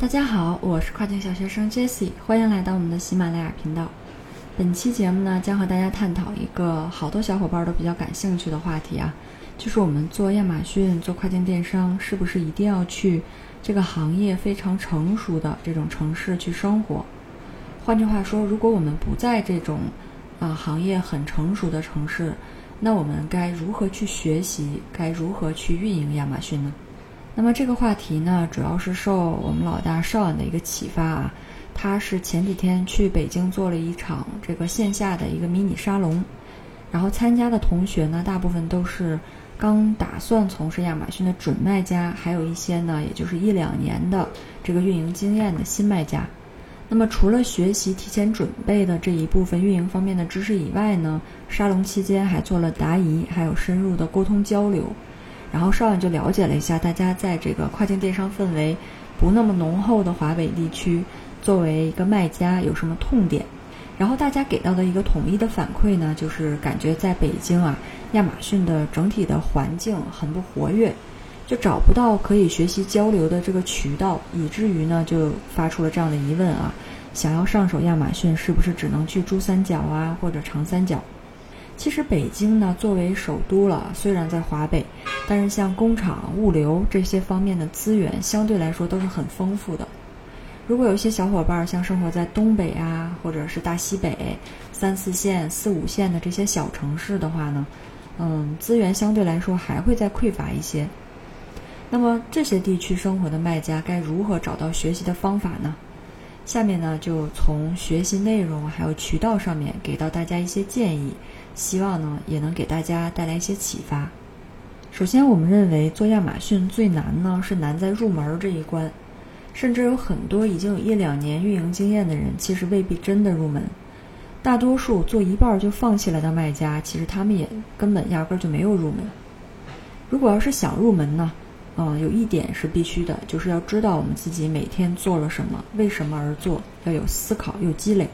大家好，我是跨境小学生 Jessie，欢迎来到我们的喜马拉雅频道。本期节目呢，将和大家探讨一个好多小伙伴都比较感兴趣的话题啊，就是我们做亚马逊、做跨境电商，是不是一定要去这个行业非常成熟的这种城市去生活？换句话说，如果我们不在这种啊行业很成熟的城市，那我们该如何去学习？该如何去运营亚马逊呢？那么这个话题呢，主要是受我们老大邵远的一个启发啊。他是前几天去北京做了一场这个线下的一个迷你沙龙，然后参加的同学呢，大部分都是刚打算从事亚马逊的准卖家，还有一些呢，也就是一两年的这个运营经验的新卖家。那么除了学习提前准备的这一部分运营方面的知识以外呢，沙龙期间还做了答疑，还有深入的沟通交流。然后邵远就了解了一下，大家在这个跨境电商氛围不那么浓厚的华北地区，作为一个卖家有什么痛点？然后大家给到的一个统一的反馈呢，就是感觉在北京啊，亚马逊的整体的环境很不活跃，就找不到可以学习交流的这个渠道，以至于呢就发出了这样的疑问啊：想要上手亚马逊，是不是只能去珠三角啊或者长三角？其实北京呢，作为首都了，虽然在华北，但是像工厂、物流这些方面的资源相对来说都是很丰富的。如果有一些小伙伴像生活在东北啊，或者是大西北、三四线、四五线的这些小城市的话呢，嗯，资源相对来说还会再匮乏一些。那么这些地区生活的卖家该如何找到学习的方法呢？下面呢，就从学习内容还有渠道上面给到大家一些建议。希望呢也能给大家带来一些启发。首先，我们认为做亚马逊最难呢是难在入门这一关，甚至有很多已经有一两年运营经验的人，其实未必真的入门。大多数做一半就放弃了的卖家，其实他们也根本压根儿就没有入门。如果要是想入门呢，嗯，有一点是必须的，就是要知道我们自己每天做了什么，为什么而做，要有思考，有积累。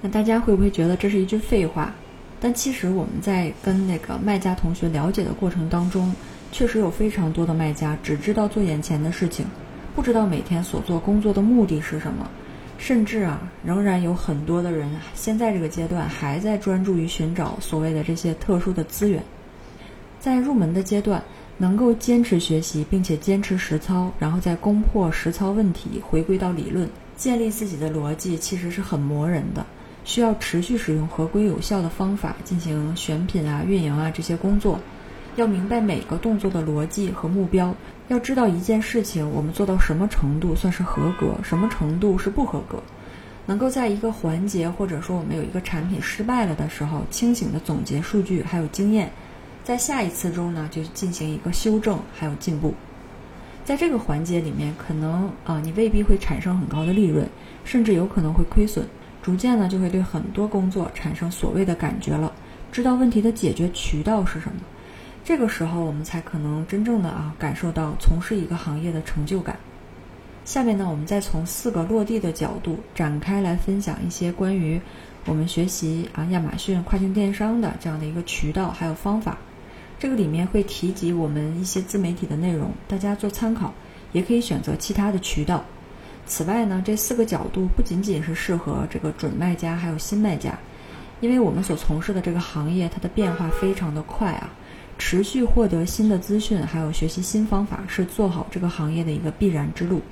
那大家会不会觉得这是一句废话？但其实我们在跟那个卖家同学了解的过程当中，确实有非常多的卖家只知道做眼前的事情，不知道每天所做工作的目的是什么，甚至啊，仍然有很多的人现在这个阶段还在专注于寻找所谓的这些特殊的资源。在入门的阶段，能够坚持学习并且坚持实操，然后再攻破实操问题，回归到理论，建立自己的逻辑，其实是很磨人的。需要持续使用合规有效的方法进行选品啊、运营啊这些工作，要明白每个动作的逻辑和目标，要知道一件事情我们做到什么程度算是合格，什么程度是不合格，能够在一个环节或者说我们有一个产品失败了的时候，清醒的总结数据还有经验，在下一次中呢就进行一个修正还有进步，在这个环节里面，可能啊你未必会产生很高的利润，甚至有可能会亏损。逐渐呢，就会对很多工作产生所谓的感觉了，知道问题的解决渠道是什么。这个时候，我们才可能真正的啊感受到从事一个行业的成就感。下面呢，我们再从四个落地的角度展开来分享一些关于我们学习啊亚马逊跨境电商的这样的一个渠道还有方法。这个里面会提及我们一些自媒体的内容，大家做参考，也可以选择其他的渠道。此外呢，这四个角度不仅仅是适合这个准卖家，还有新卖家，因为我们所从事的这个行业，它的变化非常的快啊，持续获得新的资讯，还有学习新方法，是做好这个行业的一个必然之路。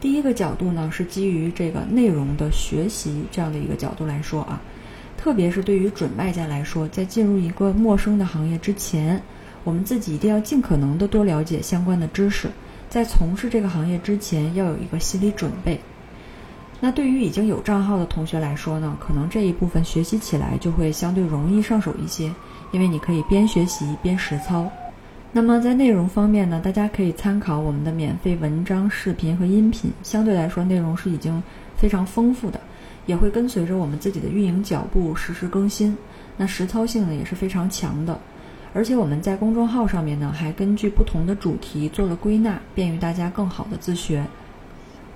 第一个角度呢，是基于这个内容的学习这样的一个角度来说啊，特别是对于准卖家来说，在进入一个陌生的行业之前，我们自己一定要尽可能的多了解相关的知识。在从事这个行业之前，要有一个心理准备。那对于已经有账号的同学来说呢，可能这一部分学习起来就会相对容易上手一些，因为你可以边学习边实操。那么在内容方面呢，大家可以参考我们的免费文章、视频和音频，相对来说内容是已经非常丰富的，也会跟随着我们自己的运营脚步实时更新。那实操性呢也是非常强的。而且我们在公众号上面呢，还根据不同的主题做了归纳，便于大家更好的自学。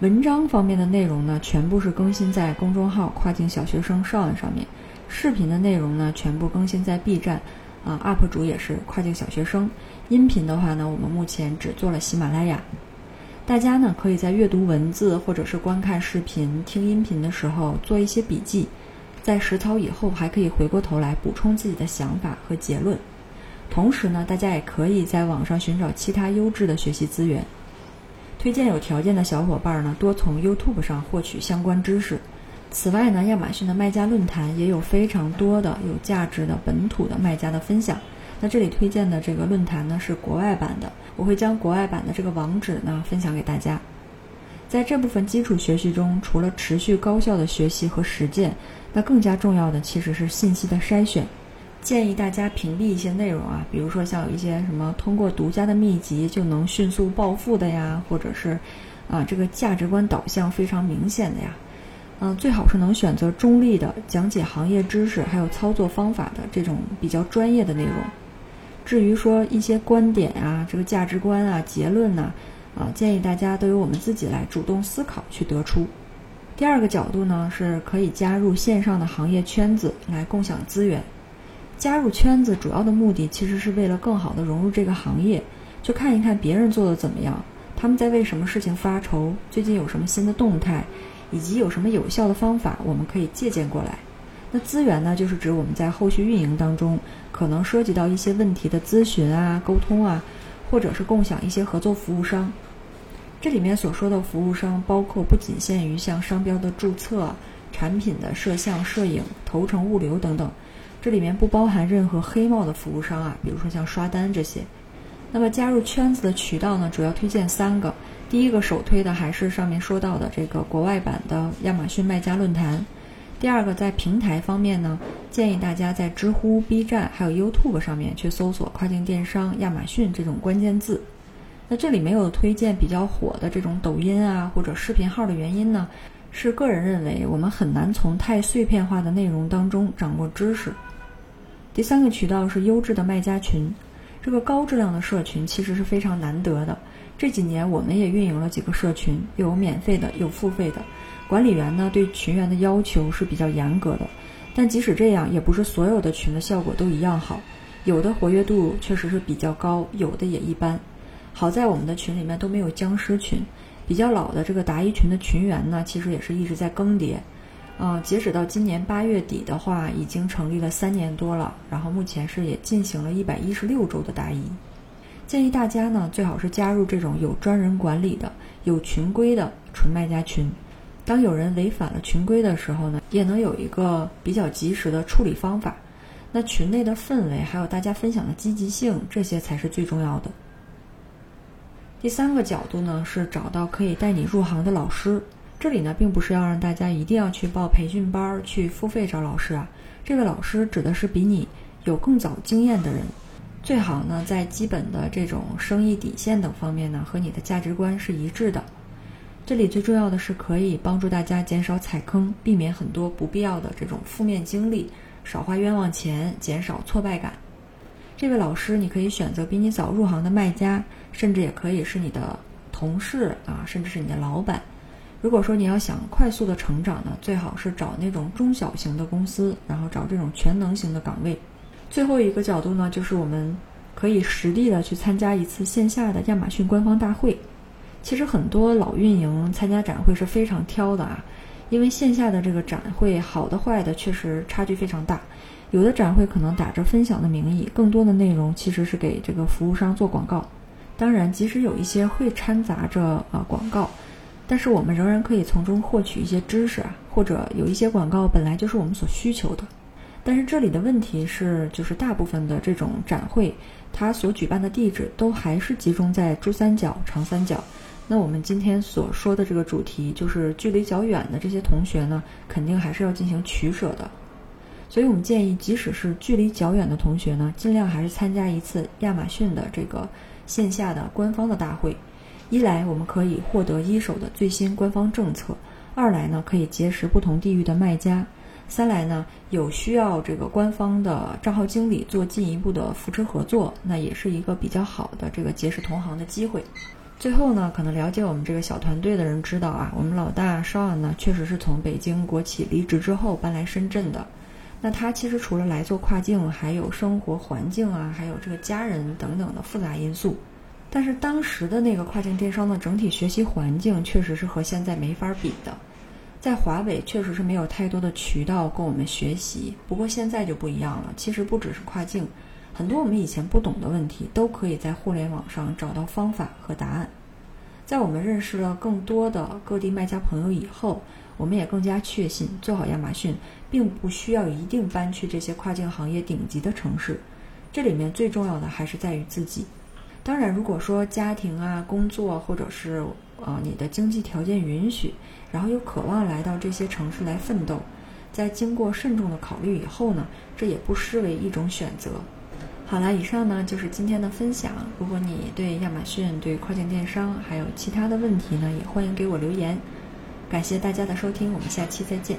文章方面的内容呢，全部是更新在公众号“跨境小学生”上上面；视频的内容呢，全部更新在 B 站，啊，UP 主也是跨境小学生。音频的话呢，我们目前只做了喜马拉雅。大家呢可以在阅读文字或者是观看视频、听音频的时候做一些笔记，在实操以后还可以回过头来补充自己的想法和结论。同时呢，大家也可以在网上寻找其他优质的学习资源。推荐有条件的小伙伴呢，多从 YouTube 上获取相关知识。此外呢，亚马逊的卖家论坛也有非常多的有价值的本土的卖家的分享。那这里推荐的这个论坛呢是国外版的，我会将国外版的这个网址呢分享给大家。在这部分基础学习中，除了持续高效的学习和实践，那更加重要的其实是信息的筛选。建议大家屏蔽一些内容啊，比如说像有一些什么通过独家的秘籍就能迅速暴富的呀，或者是啊这个价值观导向非常明显的呀，嗯，最好是能选择中立的讲解行业知识还有操作方法的这种比较专业的内容。至于说一些观点啊，这个价值观啊，结论呐，啊，建议大家都由我们自己来主动思考去得出。第二个角度呢，是可以加入线上的行业圈子来共享资源。加入圈子主要的目的其实是为了更好的融入这个行业，去看一看别人做的怎么样，他们在为什么事情发愁，最近有什么新的动态，以及有什么有效的方法，我们可以借鉴过来。那资源呢，就是指我们在后续运营当中可能涉及到一些问题的咨询啊、沟通啊，或者是共享一些合作服务商。这里面所说的服务商，包括不仅限于像商标的注册、产品的摄像、摄影、投诚物流等等，这里面不包含任何黑帽的服务商啊，比如说像刷单这些。那么加入圈子的渠道呢，主要推荐三个。第一个首推的还是上面说到的这个国外版的亚马逊卖家论坛。第二个，在平台方面呢，建议大家在知乎、B 站还有 YouTube 上面去搜索“跨境电商亚马逊”这种关键字。那这里没有推荐比较火的这种抖音啊或者视频号的原因呢，是个人认为我们很难从太碎片化的内容当中掌握知识。第三个渠道是优质的卖家群，这个高质量的社群其实是非常难得的。这几年我们也运营了几个社群，有免费的，有付费的。管理员呢对群员的要求是比较严格的，但即使这样，也不是所有的群的效果都一样好。有的活跃度确实是比较高，有的也一般。好在我们的群里面都没有僵尸群，比较老的这个答疑群的群员呢，其实也是一直在更迭。啊，截止到今年八月底的话，已经成立了三年多了，然后目前是也进行了一百一十六周的答疑。建议大家呢，最好是加入这种有专人管理的、有群规的纯卖家群。当有人违反了群规的时候呢，也能有一个比较及时的处理方法。那群内的氛围，还有大家分享的积极性，这些才是最重要的。第三个角度呢，是找到可以带你入行的老师。这里呢，并不是要让大家一定要去报培训班去付费找老师啊。这位老师指的是比你有更早经验的人，最好呢，在基本的这种生意底线等方面呢，和你的价值观是一致的。这里最重要的是可以帮助大家减少踩坑，避免很多不必要的这种负面经历，少花冤枉钱，减少挫败感。这位老师，你可以选择比你早入行的卖家，甚至也可以是你的同事啊，甚至是你的老板。如果说你要想快速的成长呢，最好是找那种中小型的公司，然后找这种全能型的岗位。最后一个角度呢，就是我们可以实地的去参加一次线下的亚马逊官方大会。其实很多老运营参加展会是非常挑的啊，因为线下的这个展会好的坏的确实差距非常大，有的展会可能打着分享的名义，更多的内容其实是给这个服务商做广告。当然，即使有一些会掺杂着啊广告，但是我们仍然可以从中获取一些知识啊，或者有一些广告本来就是我们所需求的。但是这里的问题是，就是大部分的这种展会，它所举办的地址都还是集中在珠三角、长三角。那我们今天所说的这个主题，就是距离较远的这些同学呢，肯定还是要进行取舍的。所以我们建议，即使是距离较远的同学呢，尽量还是参加一次亚马逊的这个线下的官方的大会。一来我们可以获得一手的最新官方政策；二来呢，可以结识不同地域的卖家；三来呢，有需要这个官方的账号经理做进一步的扶持合作，那也是一个比较好的这个结识同行的机会。最后呢，可能了解我们这个小团队的人知道啊，我们老大 Sean 呢，确实是从北京国企离职之后搬来深圳的。那他其实除了来做跨境，还有生活环境啊，还有这个家人等等的复杂因素。但是当时的那个跨境电商的整体学习环境确实是和现在没法比的。在华为确实是没有太多的渠道供我们学习，不过现在就不一样了。其实不只是跨境，很多我们以前不懂的问题，都可以在互联网上找到方法和答案。在我们认识了更多的各地卖家朋友以后，我们也更加确信，做好亚马逊并不需要一定搬去这些跨境行业顶级的城市。这里面最重要的还是在于自己。当然，如果说家庭啊、工作或者是呃你的经济条件允许，然后又渴望来到这些城市来奋斗，在经过慎重的考虑以后呢，这也不失为一种选择。好了，以上呢就是今天的分享。如果你对亚马逊、对跨境电商还有其他的问题呢，也欢迎给我留言。感谢大家的收听，我们下期再见。